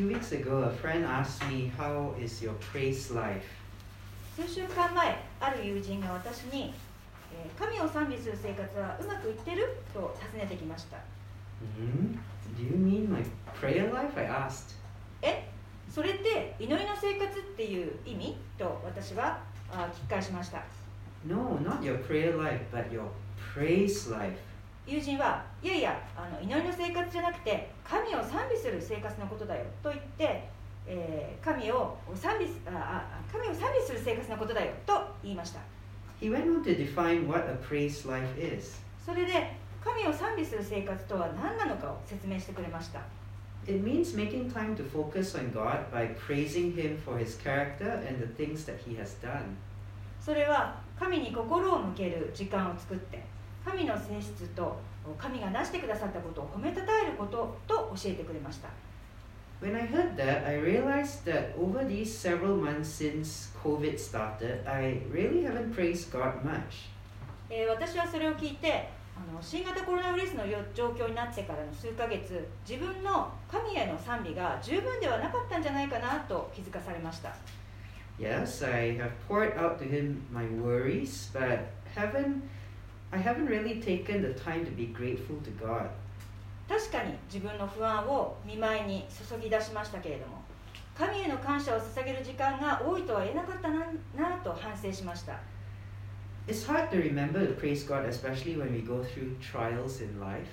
few weeks ago, a friend asked me, How is your praise life? 数週間前ある友人が私に、えー神を賛美する生活はうまくいってると尋ねてきました Hmm? Do you mean my prayer life? I asked. えそれって祈りの生活っていう意味と私はあ聞き返しました No, not your prayer life, but your praise life. 友人はいやいやあの祈りの生活じゃなくて神を賛美する生活のことだよと言って、えー神を賛美あ神を賛美する生活のことだよと言いました He went on to define what a praise life is. それで神を賛美する生活とは何なのかを説明してくれました It means making time to focus on God by praising Him for His character and the things that He has done. それは神に心を向ける時間を作って神の性質と神がなしてくださったことを褒めたたえることと教えてくれました When I heard that, I realized that over these several months since COVID started, I really haven't praised God much. えー私はそれを聞いてあの新型コロナウイルスのよ状況になってからの数ヶ月自分の神への賛美が十分ではなかったんじゃないかなと気づかされました Yes, I have poured out to Him my worries, but haven't I haven't really taken the time to be grateful to God. 確かに自分の不安を見舞いに注ぎ出しましたけれども神への感謝を捧げる時間が多いとは言えなかったななと反省しました It's hard to remember to praise God, especially when we go through trials in life.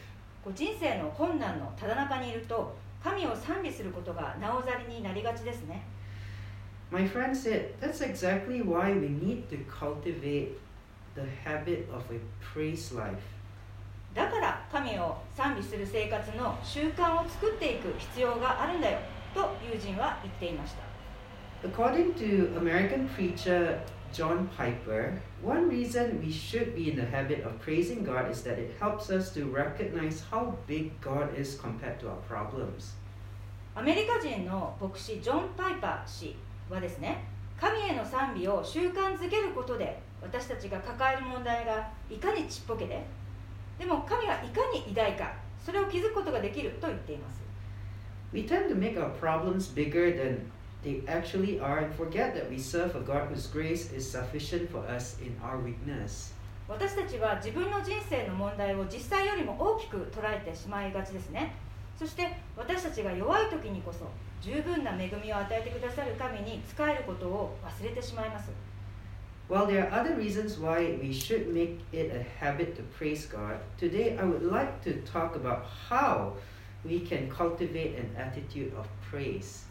こう人生の困難のただ中にいると神を賛美することがなおざりになりがちですね My friend said that's exactly why we need to cultivate the habit of a praise life. だから神を賛美する生活の習慣を作っていく必要があるんだよと友人は言っていました According to American preacher John Piper, one reason we should be in the habit of praising God is that it helps us to recognize how big God is compared to our problems. アメリカ人の牧師ジョン・パイパー氏はですね神への賛美を習慣づけることで私たちが抱える問題がいかにちっぽけででも神がいかに偉大かそれを気づくことができると言っています。We tend to make our problems bigger than they actually are and forget that we serve a God whose grace is sufficient for us in our weakness. 私たちは自分の人生の問題を実際よりも大きく捉えてしまいがちですね。そして私たちが弱い時にこそ十分な恵みを与えてくださる神に仕えることを忘れてしまいます While there are other reasons why we should make it a habit to praise God, today I would like to talk about how we can cultivate an attitude of praise.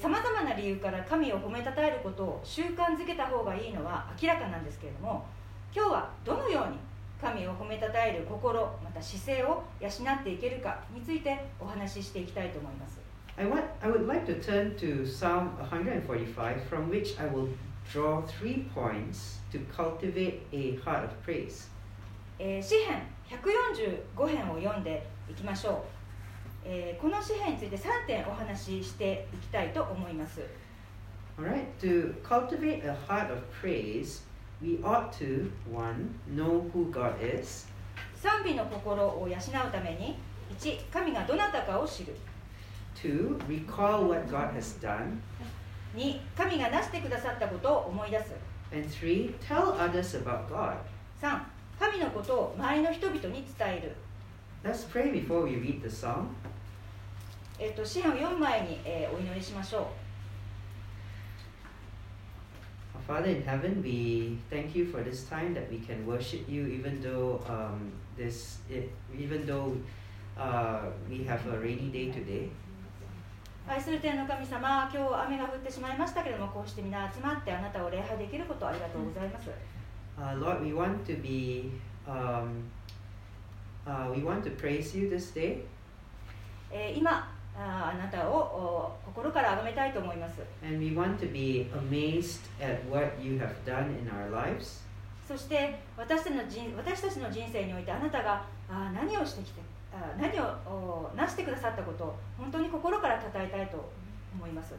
さまざまな理由から神を褒めたたえることを習慣づけた方がいいのは明らかなんですけれども今日はどのように神を褒めたたえる心また姿勢を養っていけるかについてお話ししていきたいと思います I, want, I would like to turn to Psalm 145, from which I will draw three points to cultivate a heart of praise. えー詩編145編を読んでいきましょう、えーこの詩編について3点お話ししていきたいと思います Alright, to cultivate a heart of praise, we ought to, one, know who God is, 賛美の心を養うために1神がどなたかを知る two, recall what God has done, 2神がなしてくださったことを思い出す and three, tell others about God. 3神のことを周りの人々に伝える、Let's pray before we read the psalm. えー、と詩篇を読む前に、えーお祈りしましょう Father in heaven, we thank you for this time that we can worship you, even though um, this, it, even though uh, we have a rainy day today. 愛する天の神様今日雨が降ってしまいましたけれどもこうして皆集まってあなたを礼拝できることをありがとうございます、Uh, Lord, we want to be, um, uh, we want to praise you this day, えー今あなたをお心から崇めたいと思います。And we want to be amazed at what you have done in our lives. そして私たちの人私たちの人生においてあなたが何をしてきて何をなしてくださったこと本当に心からたたえたいと思います。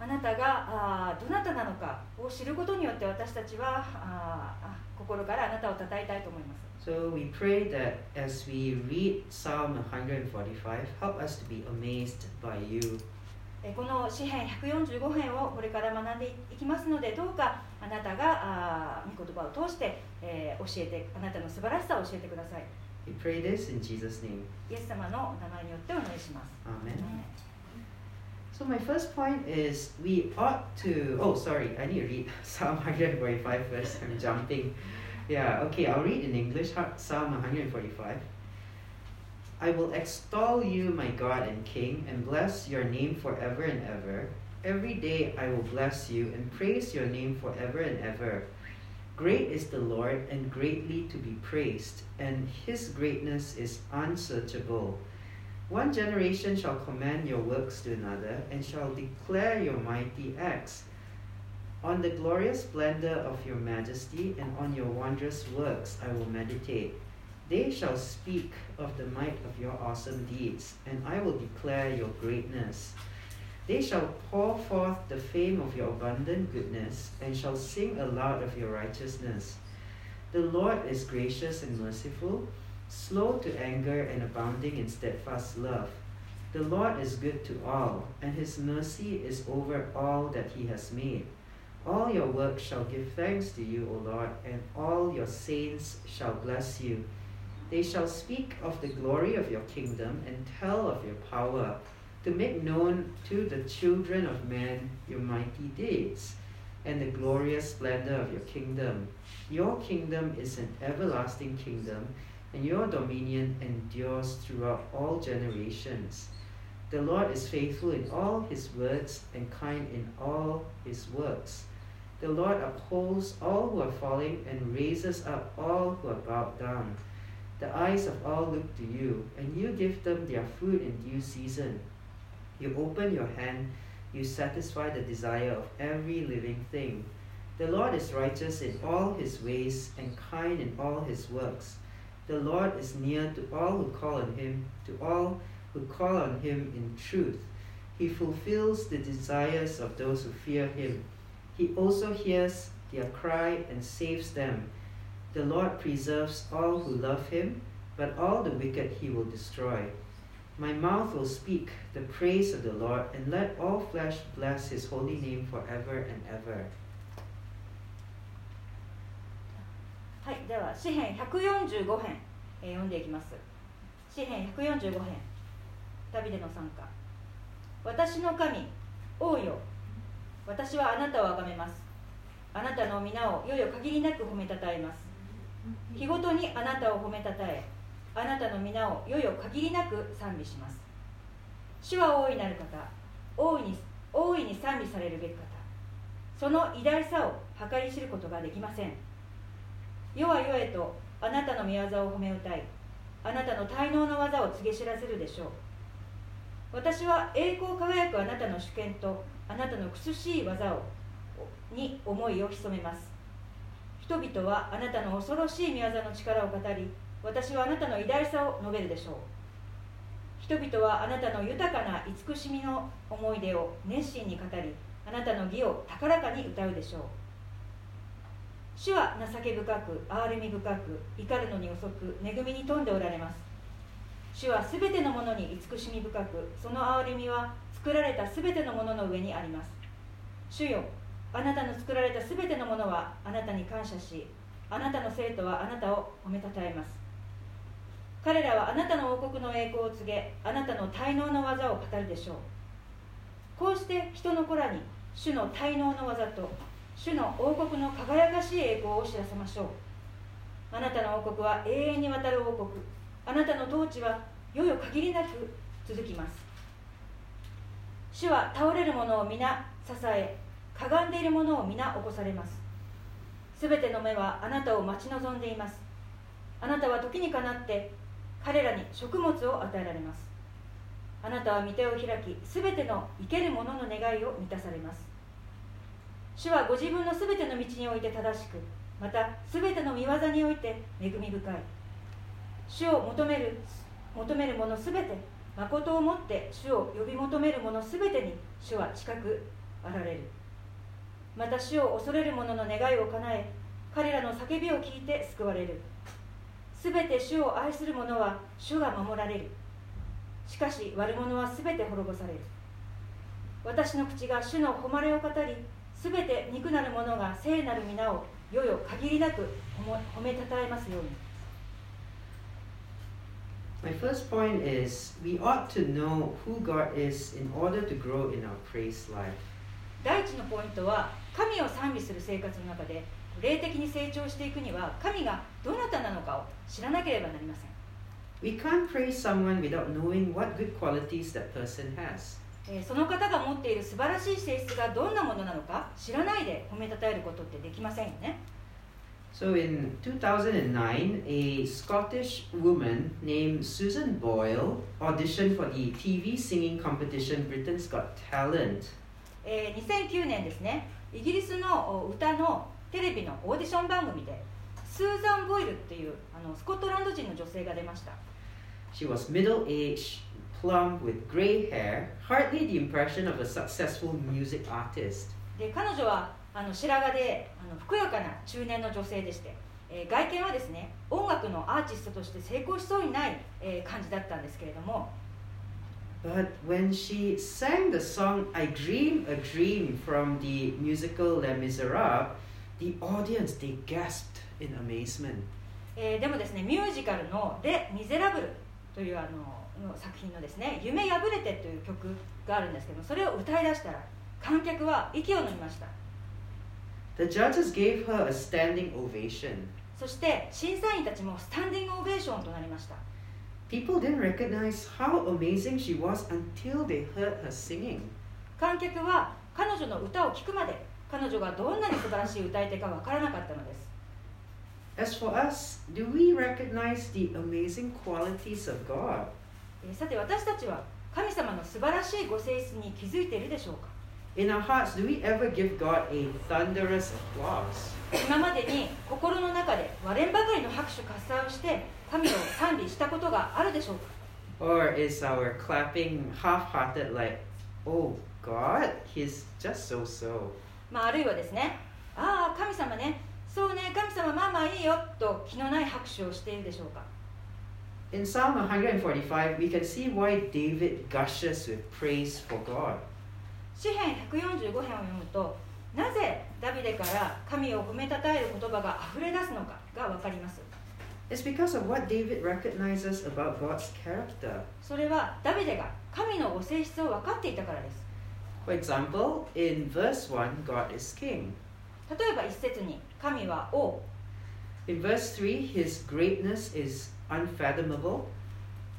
あなたがあどなたなのかを知ることによって私たちは心からあなたをたたえたいと思います。So we pray that as we read Psalm 145, help us to be amazed by you. この詩編145編をこれから学んでいきますのでどうかあなたがあ御言葉を通して、えー、教えてあなたの素晴らしさを教えてください。We pray this in Jesus' name. イエス様の名前によってお願いします。Amen. So my first point is we ought to. Oh, sorry, I need to read Psalm 145 first. I'm jumping. Yeah, okay, I'll read in English Psalm 145. I will extol you, my God and King, and bless your name forever and ever. Every day I will bless you and praise your name forever and ever. Great is the Lord and greatly to be praised, and his greatness is unsearchable. One generation shall command your works to another, and shall declare your mighty acts. On the glorious splendor of your majesty and on your wondrous works I will meditate. They shall speak of the might of your awesome deeds, and I will declare your greatness. They shall pour forth the fame of your abundant goodness, and shall sing aloud of your righteousness. The Lord is gracious and merciful slow to anger and abounding in steadfast love. The Lord is good to all, and his mercy is over all that he has made. All your works shall give thanks to you, O Lord, and all your saints shall bless you. They shall speak of the glory of your kingdom and tell of your power, to make known to the children of men your mighty deeds and the glorious splendor of your kingdom. Your kingdom is an everlasting kingdom and your dominion endures throughout all generations. The Lord is faithful in all his words and kind in all his works. The Lord upholds all who are falling and raises up all who are bowed down. The eyes of all look to you, and you give them their food in due season. You open your hand, you satisfy the desire of every living thing. The Lord is righteous in all his ways and kind in all his works. The Lord is near to all who call on him, to all who call on him in truth. He fulfills the desires of those who fear him. He also hears their cry and saves them. The Lord preserves all who love him, but all the wicked he will destroy. My mouth will speak the praise of the Lord, and let all flesh bless his holy name forever and ever. はい、では詩編145編、えー、読んでいきます詩編145編旅での参加私の神王よ私はあなたを崇めますあなたの皆をよよ限りなく褒めたたえます日ごとにあなたを褒めたたえあなたの皆をよよ限りなく賛美します。主は大いなる方大いに大いに賛美されるべき方。その偉大さを計り知ることができません。世は世へとあなたの御業を褒め歌いあなたの滞納の技を告げ知らせるでしょう。私は栄光輝くあなたの主権とあなたの苦しい技をに思いを潜めます。人々はあなたの恐ろしい御業の力を語り私はあなたの偉大さを述べるでしょう。人々はあなたの豊かな慈しみの思い出を熱心に語りあなたの義を高らかに歌うでしょう。主は情け深く憐れみ深く怒るのに遅く恵みに富んでおられます。主はすべてのものに慈しみ深くその憐れみは作られたすべてのものの上にあります。主よあなたの作られたすべてのものはあなたに感謝しあなたの生徒はあなたを褒めたたえます。彼らはあなたの王国の栄光を告げあなたの滞納の技を語るでしょう。こうして人の子らに主の滞納の技と主の王国の輝かしい栄光を知らせましょう。あなたの王国は永遠にわたる王国。あなたの統治はよよ限りなく続きます。主は倒れる者を皆支えかがんでいる者を皆起こされます。すべての目はあなたを待ち望んでいます。あなたは時にかなって彼らに食物を与えられます。あなたは御手を開きすべての生ける者の願いを満たされます。主はご自分のすべての道において正しくまたすべての見業において恵み深い。主を求める求める者すべて誠をもって主を呼び求める者すべてに主は近くあられる。また主を恐れる者の願いを叶え彼らの叫びを聞いて救われる。すべて主を愛する者は主が守られる。しかし悪者はすべて滅ぼされる。私の口が主の誉れを語りすべて憎なる者が聖なる皆を世々限りなく褒めたたえますように。My first point is we ought to know who God is in order to grow in our praise life. 第一のポイントは神を賛美する生活の中で霊的に成長していくには神がどなたなのかを知らなければなりません We can't praise someone without knowing what good qualities that person has. えーその方が持っている素晴らしい性質がどんなものなのか知らないで褒めたたえることってできませんよね So in 2009, a Scottish woman named Susan Boyle auditioned for the TV singing competition Britain's Got Talent. えー2009年ですねイギリスのお歌のテレビのオーディション番組でスーザン・ボイルっていうあのスコットランド人の女性が出ました She was middle aged, plump, with grey hair, hardly the impression of a successful music artist. で彼女はあの白髪であのふくやかな中年の女性でして、えー外見はですね音楽のアーティストとして成功しそうにない、えー感じだったんですけれども But when she sang the song I Dream a Dream from the musical Les Miserables, the audience they gasped in amazement. えーでもですねミュージカルの「レ・ミゼラブル」というあのの作品のですね「夢破れて」という曲があるんですけどもそれを歌い出したら観客は息を飲みました The judges gave her a standing ovation. そして審査員たちもスタンディングオベーションとなりました People didn't recognize how amazing she was until they heard her singing. 観客は彼女の歌を聴くまで彼女がどんなに素晴らしい歌い手かわからなかったのです As for us, do we recognize the amazing qualities of God? えーさて私たちは神様の素晴らしいご性質に気づいているでしょうか In our hearts, do we ever give God a thunderous applause? 今までに心の中で割れんばかりの拍手喝采をして神を賛美したことがあるでしょうか？Or is our clapping half hearted, like, oh, God, He's just so so? まあ、あるいはですねああ神様ねそうね神様まあまあいいよと気のない拍手をしているでしょうか？In Psalm 145, we can see why David gushes with praise for God. 詩編145編を読むとなぜダビデから神を褒めたたえる言葉が溢れ出すのかが分かります It's because of what David recognizes about God's character. それはダビデが神のご性質を分かっていたからです For example, in verse 1, God is king. 例えば一節に神は王 In verse 3, his greatness is unfathomable.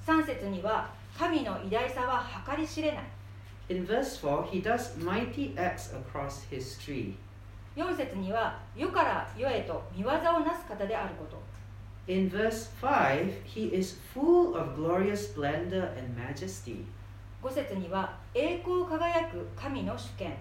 3節には神の偉大さは計り知れない In verse 4, he does mighty acts across history. 4節には世から世へと見業をなす方であること In verse 5, he is full of glorious splendor and majesty. 5節には栄光輝く神の主権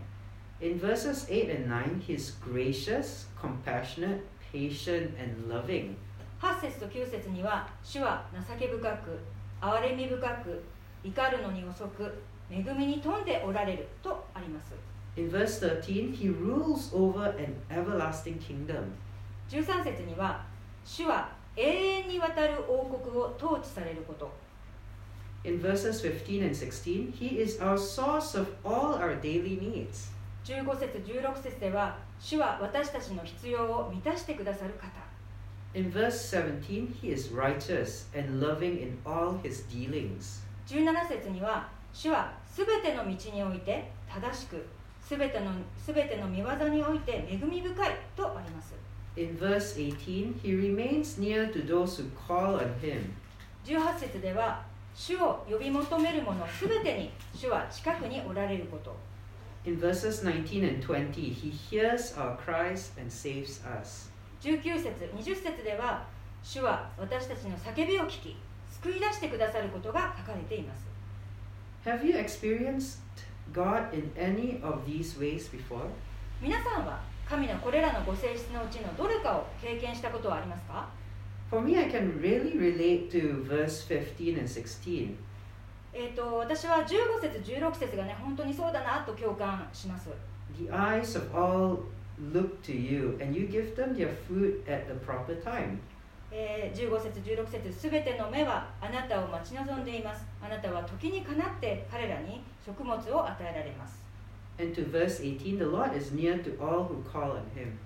In verses 8 and 9, he's gracious, compassionate, patient, and loving. 8節と9節には主は情け深く憐れみ深く怒るのに遅く恵みに富んでおられるとあります In verse 13, he rules over an everlasting kingdom. 13節には主は 永遠にわたる王国を統治されること In verses 15 and 16, he is our source of all our daily needs. 15節16節では主は私たちの必要を満たしてくださる方 In verse 17, he is righteous and loving in all his dealings. 17節には主はすべての道において正しくすべてのすべての見業において恵み深いとあります In verse 18, he remains near to those who call on him. 18節では主を呼び求める者すべてに主は近くにおられること In verses 19 and 20, he hears our cries and saves us. 19節20節では主は私たちの叫びを聞き救い出してくださることが書かれています Have you experienced God in any of these ways before? 皆さんは神のこれらのご性質のうちのどれかを経験したことはありますか？For me, I can really relate to verse 15 and 16. えー、と私は15節16節がね本当にそうだなと共感します The eyes of all look to you, and you give them their food at the proper time. えー15節16節すべての目はあなたを待ち望んでいますあなたは時にかなって彼らに食物を与えられます And to verse 18, the Lord is near to all who call on him.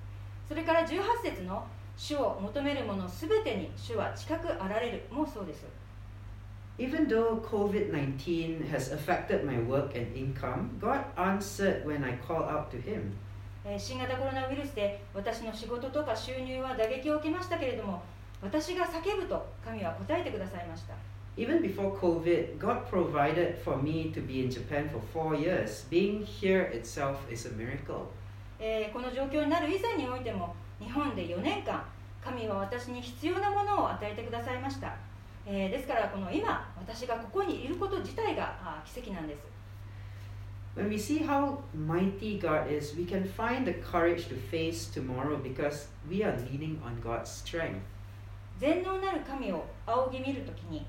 それから18節の主を求める者すべてに主は近くあられるもそうです Even though COVID 19 has affected my work and income, God answered when I called out to Him. えー新型コロナウイルスで私の仕事とか収入は打撃を受けましたけれども私が叫ぶと神は答えてくださいました Even before COVID, God provided for me to be in Japan for four years. Being here itself is a miracle. えーこの状況になる以前においても日本で4年間神は私に必要なものを与えてくださいました、えーですからこの今私がここにいること自体が奇跡なんです When we see how mighty God is, we can find the courage to face tomorrow because we are leaning on God's strength. 全能なる神を仰ぎ見るときに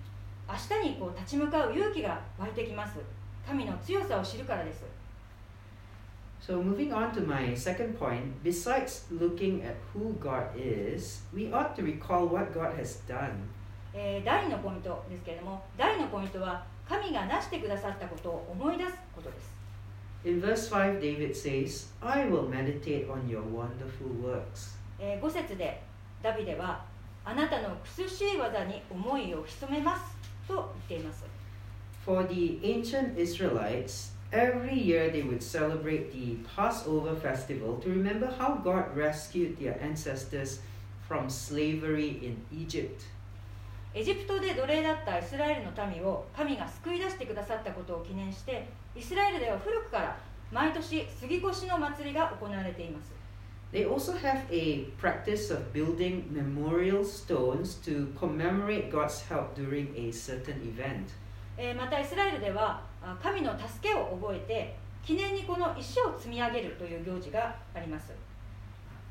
明日にこう立ち向かう勇気が湧いてきます神の強さを知るからです So, moving on to my second point, besides looking at who God is, we ought to recall what God has done. えー第2のポイントですけれども第2のポイントは神がなしてくださったことを思い出すことです In verse 5, David says, I will meditate on your wonderful works. え5節でダビデはあなたの苦しい技に思いを潜めますと言っています For the ancient Israelites, every year they would celebrate the Passover festival to remember how God rescued their ancestors from slavery in Egypt. エジプトで奴隷だったイスラエルの民を神が救い出してくださったことを記念してイスラエルでは古くから毎年杉越の祭りが行われています They also have a practice of building memorial stones to commemorate God's help during a certain event. えーまたイスラエルではあ神の助けを覚えて記念にこの石を積み上げるという行事があります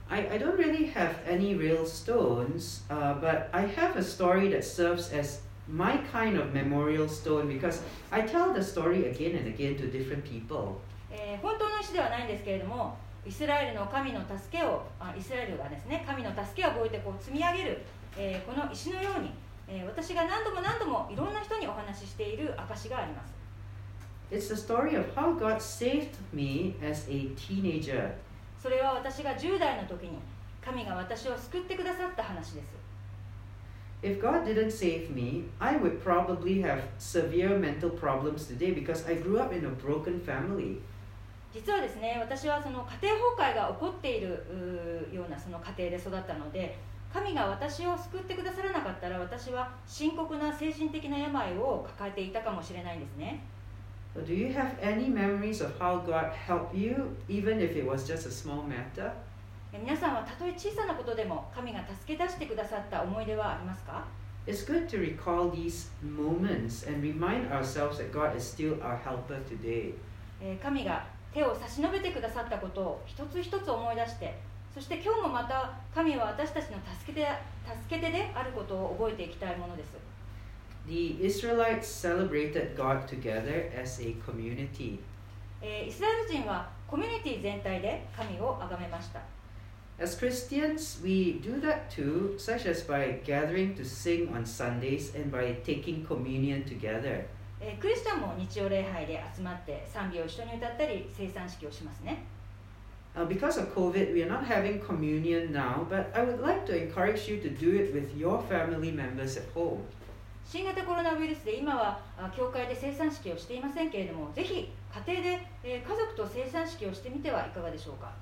I, I don't really have any real stones, uh, but I have a story that serves as my kind of memorial stone because I tell the story again and again to different people. えー本当の石ではないんですけれども イスラエルの神の助けをあイスラエルがですね神の助けを覚えてこう積み上げる、えーこの石のように、えー私が何度も何度もいろんな人にお話ししている証があります It's the story of how God saved me as a teenager. それは私が10代の時に神が私を救ってくださった話です If God didn't save me, I would probably have severe mental problems today because I grew up in a broken family. 実はですね私はその家庭崩壊が起こっているようなその家庭で育ったので神が私を救ってくださらなかったら私は深刻な精神的な病を抱えていたかもしれないんですね So do you have any memories of how God helped you, even if it was just a small matter? え皆さんはたとえ小さなことでも神が助け出してくださった思い出はありますか It's good to recall these moments and remind ourselves that God is still our helper today. えー神が手を差し伸べてくださったことを一つ一つ思い出してそして今日もまた神は私たちの助け手助け手であることを覚えていきたいものです The Israelites celebrated God together as a community. えーイスラエル人はコミュニティ全体で神を崇めました As Christians, we do that too, such as by gathering to sing on Sundays and by taking communion together. えークリスチャンも日曜礼拝で集まって賛美を一緒に歌ったり生産式をしますね Uh, because of COVID, we are not having communion now, but I would like to encourage you to do it with your family members at home. 新型コロナウイルスで今はあ教会で生産式をしていませんけれどもぜひ家庭で、えー家族と生産式をしてみてはいかがでしょうか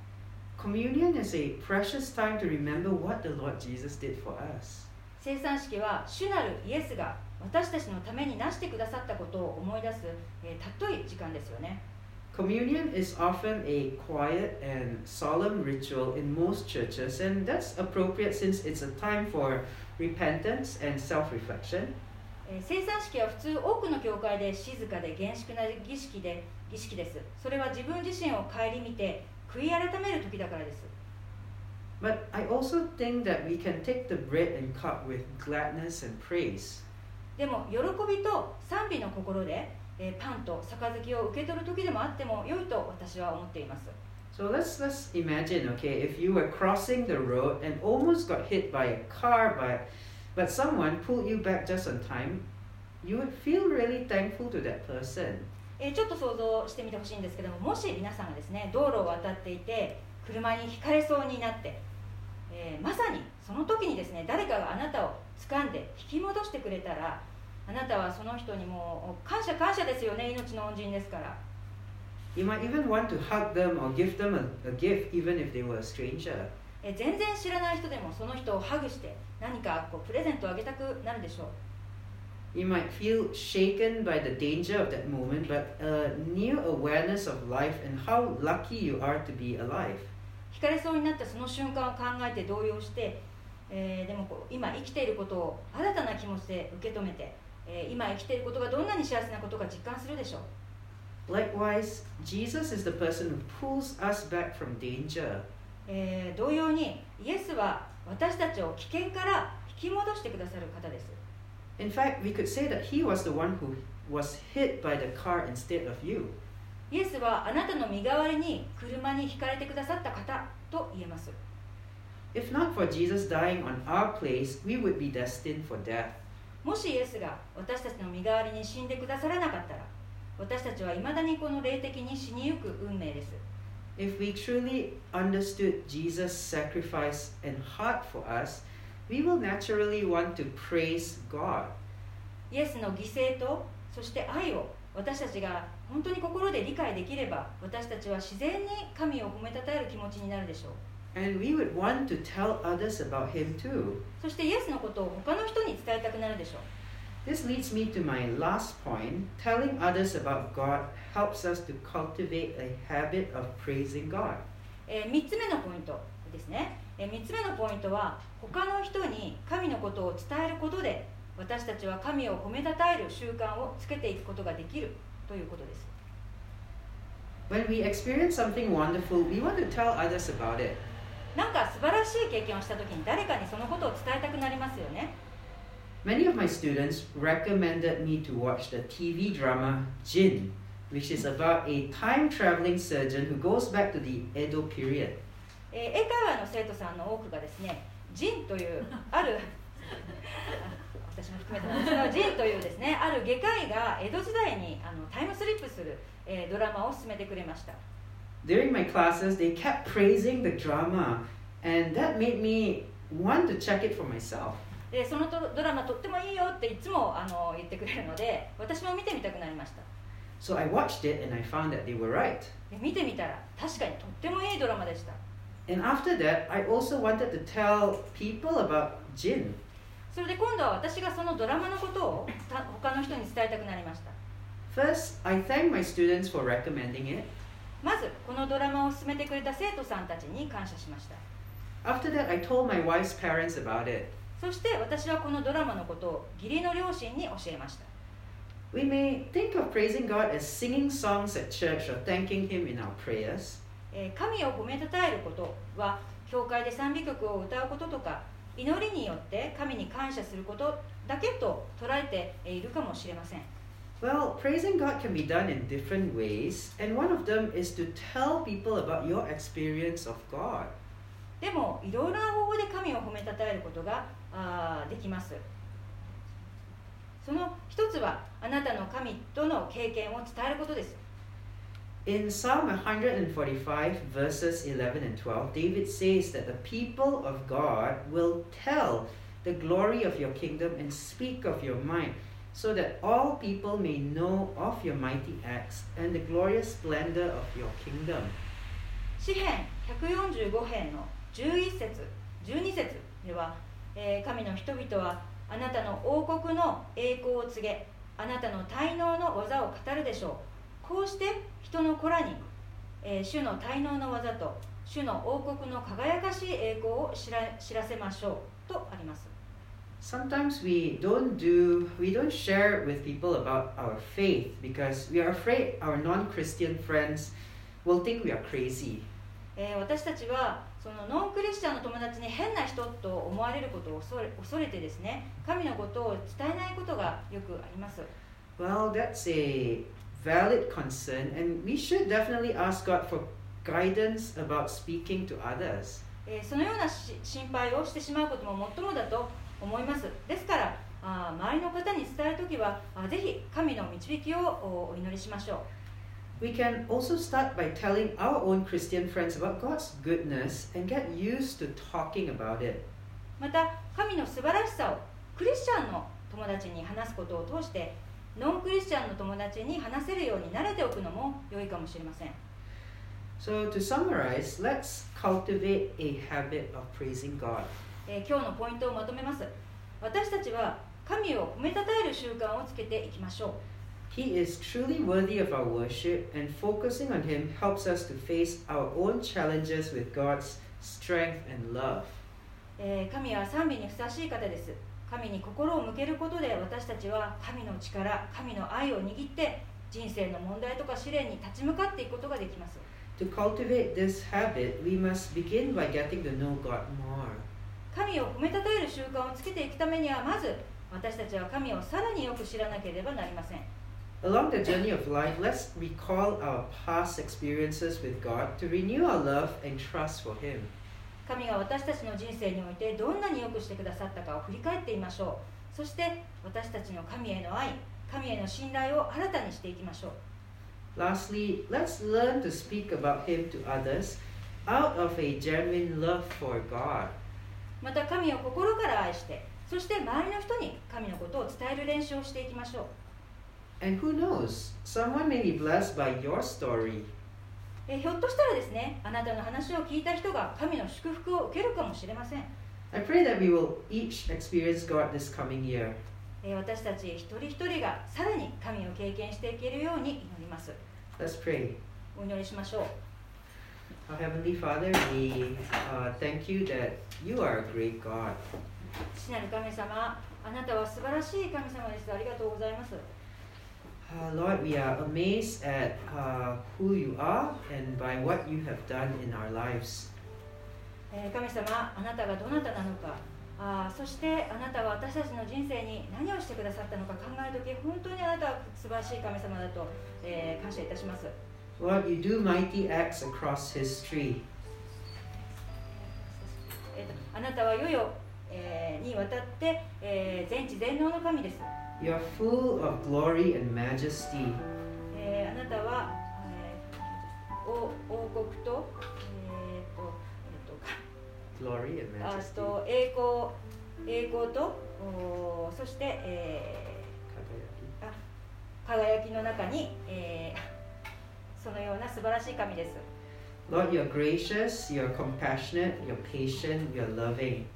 Communion is a precious time to remember what the Lord Jesus did for us. 生産式は主なるイエスが私たちのためになしてくださったことを思い出す、えー尊い時間ですよね Communion is often a quiet and solemn ritual in most churches, and that's appropriate since it's a time for repentance and self reflection. えー生産式は普通多くの教会で静かで厳粛な儀式で儀式ですそれは自分自身を顧みて悔い改める時だからです But I also think that we can take the bread and cup with gladness and praise. でも喜びと賛美の心で、えーパンと杯を受け取る時でもあっても良いと私は思っています So let's let's imagine, okay, if you were crossing the road and almost got hit by a car, but but someone pulled you back just on time, you would feel really thankful to that person. えーちょっと想像してみてほしいんですけどももし皆さんがですね道路を渡っていて車にひかれそうになって、えーまさにその時にですね誰かがあなたを掴んで引き戻してくれたらあなたはその人にも感謝感謝ですよね、命の恩人ですから。全然知らない人でもその人をハグして何かプレゼントをあげたくなるでしょう。ひかれそうになったその瞬間を考えて動揺して、えー、でもこう今生きていることを新たな気持ちで受け止めて。今生きていることがどんなに幸せなことか実感するでしょう Likewise, Jesus is the person who pulls us back from danger. えー同様にイエスは私たちを危険から引き戻してくださる方です In fact, we could say that he was the one who was hit by the car instead of you. イエスはあなたの身代わりに車にひかれてくださった方と言えます If not for Jesus dying on our place, we would be destined for death. もしイエスが私たちの身代わりに死んでくださらなかったら私たちはいまだにこの霊的に死にゆく運命です If we truly understood Jesus' sacrifice and heart for us, we will naturally want to praise God. イエスの犠牲とそして愛を私たちが本当に心で理解できれば私たちは自然に神を褒めたたえる気持ちになるでしょう And we would want to tell others about Him too. そしてイエスのことを他の人に伝えたくなるでしょう This leads me to my last point. Telling others about God helps us to cultivate a habit of praising God. え3つ目のポイントですね、え3つ目のポイントは他の人に神のことを伝えることで私たちは神を褒めたたえる習慣をつけていくことができるということです When we experience something wonderful, we want to tell others about it. なんか素晴らしい経験をした時に誰かにそのことを伝えたくなりますよね Many of my students recommended me to watch the TV drama Jin, which is about a time traveling surgeon who goes back to the Edo period. えー英会話の生徒さんの多くがですねジンというあるあ私も含めてなんですがジンというですねある外科医が江戸時代にあのタイムスリップする、えードラマを進めてくれました During my classes, they kept praising the drama, and that made me want to check it for myself. でそのドドラマとってもいいよっていつもあの言ってくれるので私も見てみたくなりました So I watched it and I found that they were right. で見てみたら確かにとってもいいドラマでした And after that, I also wanted to tell people about Jin. それで今度は私がそのドラマのことをた他の人に伝えたくなりました First, I thank my students for recommending it. まずこのドラマを進めてくれた生徒さんたちに感謝しました After that, I told my wife's parents about it. そして私はこのドラマのことを義理の両親に教えました We may think of praising God as singing songs at church or thanking Him in our prayers. えー神を褒めたたえることは教会で賛美曲を歌うこととか祈りによって神に感謝することだけと捉えてえーいるかもしれません Well, praising God can be done in different ways, and one of them is to tell people about your experience of God. でもいろいろな方法で神を褒めたたえることがあーできますその一つはあなたの神との経験を伝えることです In Psalm 145, verses 11 and 12, David says that the people of God will tell the glory of your kingdom and speak of your might, So that all people may know of your mighty acts and the glorious splendor of your kingdom. 詩編145編の11節12節では、えー神の人々はあなたの王国の栄光を告げあなたの滞納の技を語るでしょうこうして人の子らに、えー主の滞納の技と主の王国の輝かしい栄光を知ら知らせましょうとあります Sometimes we don't do we don't share with people about our faith because we are afraid our non-Christian friends will think we are crazy. えー私たちはそのノンクリスチャンの友達に変な人と思われることを恐れ恐れてですね神のことを伝えないことがよくあります Well, that's a valid concern, and we should definitely ask God for guidance about speaking to others. えーそのようなし心配をしてしまうことももっともだと思いますですからあー周りの方に伝えるときはあぜひ神の導きをおお祈りしましょう We can also start by telling our own Christian friends about God's goodness and get used to talking about it. また神の素晴らしさをクリスチャンの友達に話すことを通してノンクリスチャンの友達に話せるように慣れておくのも良いかもしれません So, to summarize, let's cultivate a habit of praising God. えー今日のポイントをまとめます私たちは神を褒めたたえる習慣をつけていきましょう He is truly worthy of our worship, and focusing on Him helps us to face our own challenges with God's strength and love. えー神は賛美にふさわしい方です神に心を向けることで私たちは神の力神の愛を握って人生の問題とか試練に立ち向かっていくことができます To cultivate this habit, we must begin by getting to know God more. 神を褒めたたえる習慣をつけていくためにはまず私たちは神をさらによく知らなければなりません Along the journey of life, let's recall our past experiences with God to renew our love and trust for Him. 神が私たちの人生においてどんなによくしてくださったかを振り返ってみましょうそして私たちの神への愛神への信頼を新たにしていきましょう Lastly, let's learn to speak about Him to others out of a genuine love for God. また神を心から愛してそして周りの人に神のことを伝える練習をしていきましょう And who knows, someone may be blessed by your story. えひょっとしたらですねあなたの話を聞いた人が神の祝福を受けるかもしれません I pray that we will each experience God this coming year. え私たち一人一人がさらに神を経験していけるように祈ります Let's pray. お祈りしましょう Our Heavenly Father, we uh, thank you that you are a great God. 父なる神様あなたは素晴らしい神様ですありがとうございます Uh, Lord, we are amazed at uh, who you are and by what you have done in our lives. えー神様あなたがどなたなのかあーそしてあなたが私たちの人生に何をしてくださったのか考えるとき本当にあなたは素晴らしい神様だと、えー感謝いたします Lord, you do mighty acts across history. あなたはいよいよ、えーにわたって、えー全知全能の神です、You are full of glory and majesty. えーあなたは、えー王王国と,、えーとえーと Glory and あ majesty. と栄光栄光とおーそして、えー輝きの中に、えーそのような素晴らしい神です Lord, you're gracious, you're compassionate, you're patient, you're loving.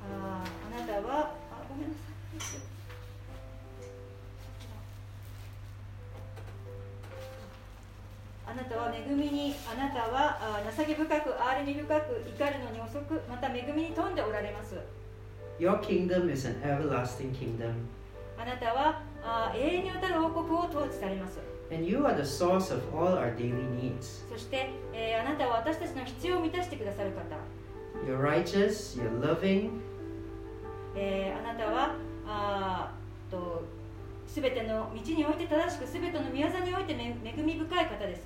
あなたはあごめんなさいあなたは恵みにあなたはあ情け深く憐れみ深く怒るのに遅くまた恵みに富んでおられます Your kingdom is an everlasting kingdom, あなたはあ永遠にわたる王国を統治されます and you are the source of all our daily needs. そして、えーあなたは私たちの必要を満たしてくださる方 You're righteous, you're loving, えーあなたはあーと全ての道において正しく全ての宮座においてめ恵み深い方です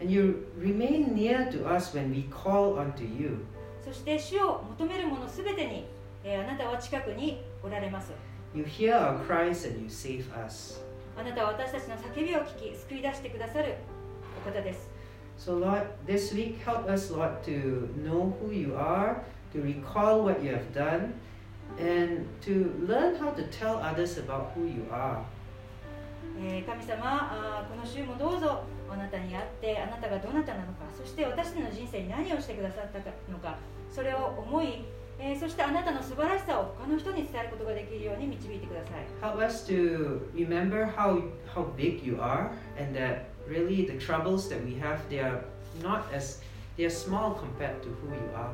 and you remain near to us when we call unto you. そして主を求めるもの全てに、えーあなたは近くにおられます You hear our cries and you save us. あなたは私たちの叫びを聞き救い出してくださるお方です So, Lord, this week help us, Lord, to know who you are, to recall what you have done, and to learn how to tell others about who you are. えー神様この週もどうぞあなたに会ってあなたがどなたなのかそして私の人生に何をしてくださったのかそれを思い、えーそしてあなたの素晴らしさを他の人に伝えることができるように導いてください Help us to remember how how big you are, and that really the troubles that we have they are not as they are small compared to who you are.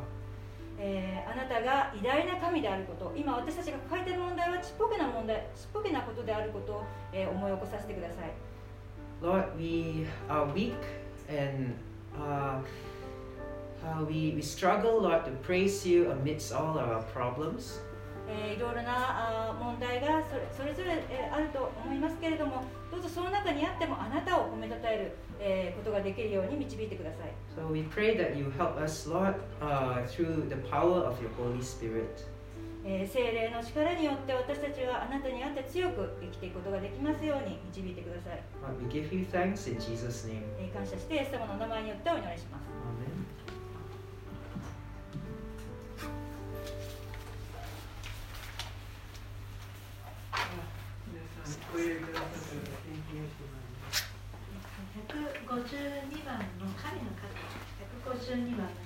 えーあなたが偉大な神であること今私たちが抱えている問題はちっぽけな問題ちっぽけなことであることを、えー思い起こさせてください Lord, we are weak and uh, uh, we, we struggle, Lord, to praise you amidst all our problems. えーいろいろなあー問題がそれそれぞれ、えーあると思いますけれどもどうぞその中にあってもあなたを褒めたたえる、えーことができるように導いてください、So we pray that you help us, Lord, uh, through the power of your Holy Spirit. えー聖霊の力によって私たちはあなたにあって強く生きていくことができますように導いてください、Lord, we give you thanks in Jesus' name. えー感謝してイエス様のお名前によってお祈りします Amen. 152番の